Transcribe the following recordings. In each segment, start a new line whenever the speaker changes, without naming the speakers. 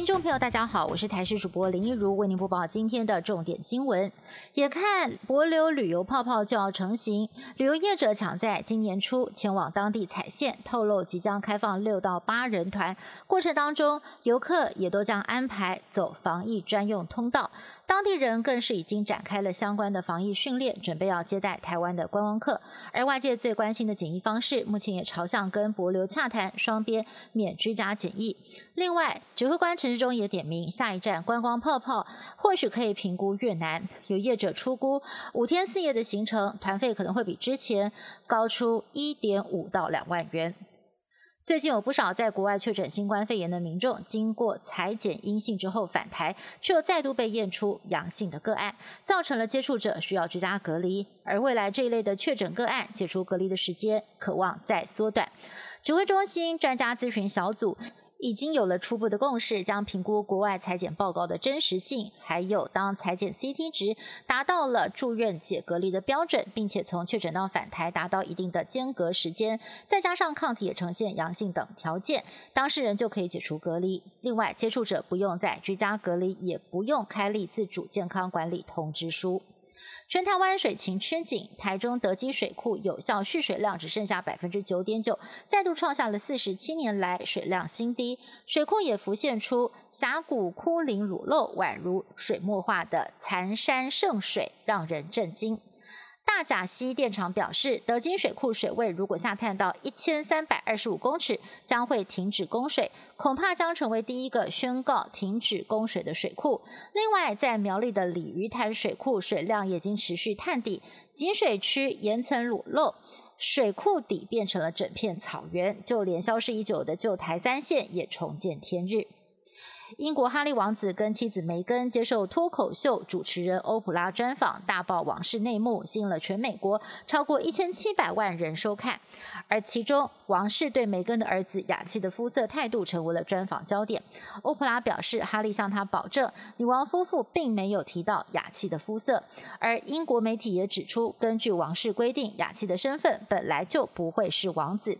听众朋友，大家好，我是台视主播林一如，为您播报今天的重点新闻。眼看博流旅游泡泡就要成型，旅游业者抢在今年初前往当地踩线，透露即将开放六到八人团，过程当中游客也都将安排走防疫专用通道。当地人更是已经展开了相关的防疫训练，准备要接待台湾的观光客。而外界最关心的检疫方式，目前也朝向跟博流洽谈双边免居家检疫。另外，指挥官陈之中也点名，下一站观光泡泡或许可以评估越南。有业者出估，五天四夜的行程团费可能会比之前高出一点五到两万元。最近有不少在国外确诊新冠肺炎的民众，经过裁剪阴性之后返台，却又再度被验出阳性的个案，造成了接触者需要居家隔离。而未来这一类的确诊个案解除隔离的时间，渴望再缩短。指挥中心专家咨询小组。已经有了初步的共识，将评估国外裁剪报告的真实性，还有当裁剪 CT 值达到了住院解隔离的标准，并且从确诊到返台达到一定的间隔时间，再加上抗体也呈现阳性等条件，当事人就可以解除隔离。另外，接触者不用在居家隔离，也不用开立自主健康管理通知书。全台湾水情吃紧，台中德基水库有效蓄水量只剩下百分之九点九，再度创下了四十七年来水量新低。水库也浮现出峡谷枯林乳漏，宛如水墨画的残山剩水，让人震惊。大甲溪电厂表示，德金水库水位如果下探到一千三百二十五公尺，将会停止供水，恐怕将成为第一个宣告停止供水的水库。另外，在苗栗的鲤鱼潭水库水量已经持续探底，井水区岩层裸露，水库底变成了整片草原，就连消失已久的旧台三线也重见天日。英国哈利王子跟妻子梅根接受脱口秀主持人欧普拉专访，大爆往事内幕，吸引了全美国超过一千七百万人收看。而其中，王室对梅根的儿子雅契的肤色态度成为了专访焦点。欧普拉表示，哈利向他保证，女王夫妇并没有提到雅契的肤色。而英国媒体也指出，根据王室规定，雅契的身份本来就不会是王子。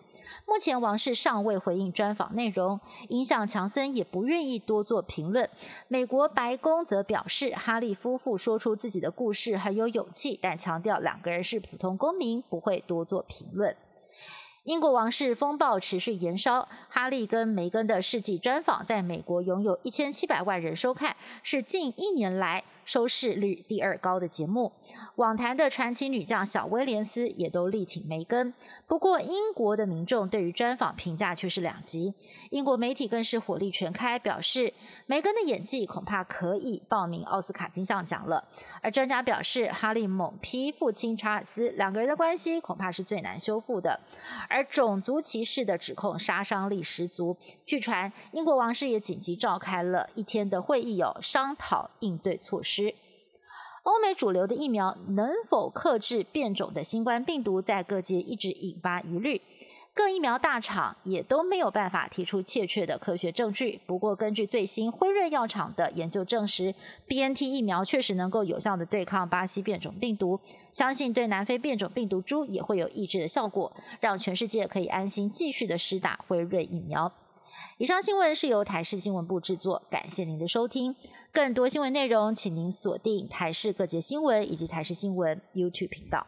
目前王室尚未回应专访内容，影响强森也不愿意多做评论。美国白宫则表示，哈利夫妇说出自己的故事很有勇气，但强调两个人是普通公民，不会多做评论。英国王室风暴持续延烧，哈利跟梅根的世纪专访在美国拥有一千七百万人收看，是近一年来。收视率第二高的节目，网坛的传奇女将小威廉斯也都力挺梅根。不过，英国的民众对于专访评价却是两极。英国媒体更是火力全开，表示梅根的演技恐怕可以报名奥斯卡金像奖了。而专家表示，哈利猛批父亲查尔斯，两个人的关系恐怕是最难修复的。而种族歧视的指控杀伤力十足。据传，英国王室也紧急召开了一天的会议，有商讨应对措施。欧美主流的疫苗能否克制变种的新冠病毒，在各界一直引发疑虑。各疫苗大厂也都没有办法提出确切的科学证据。不过，根据最新辉瑞药厂的研究证实，BNT 疫苗确实能够有效的对抗巴西变种病毒，相信对南非变种病毒株也会有抑制的效果，让全世界可以安心继续的施打辉瑞疫苗。以上新闻是由台视新闻部制作，感谢您的收听。更多新闻内容，请您锁定台视各界新闻以及台视新闻 YouTube 频道。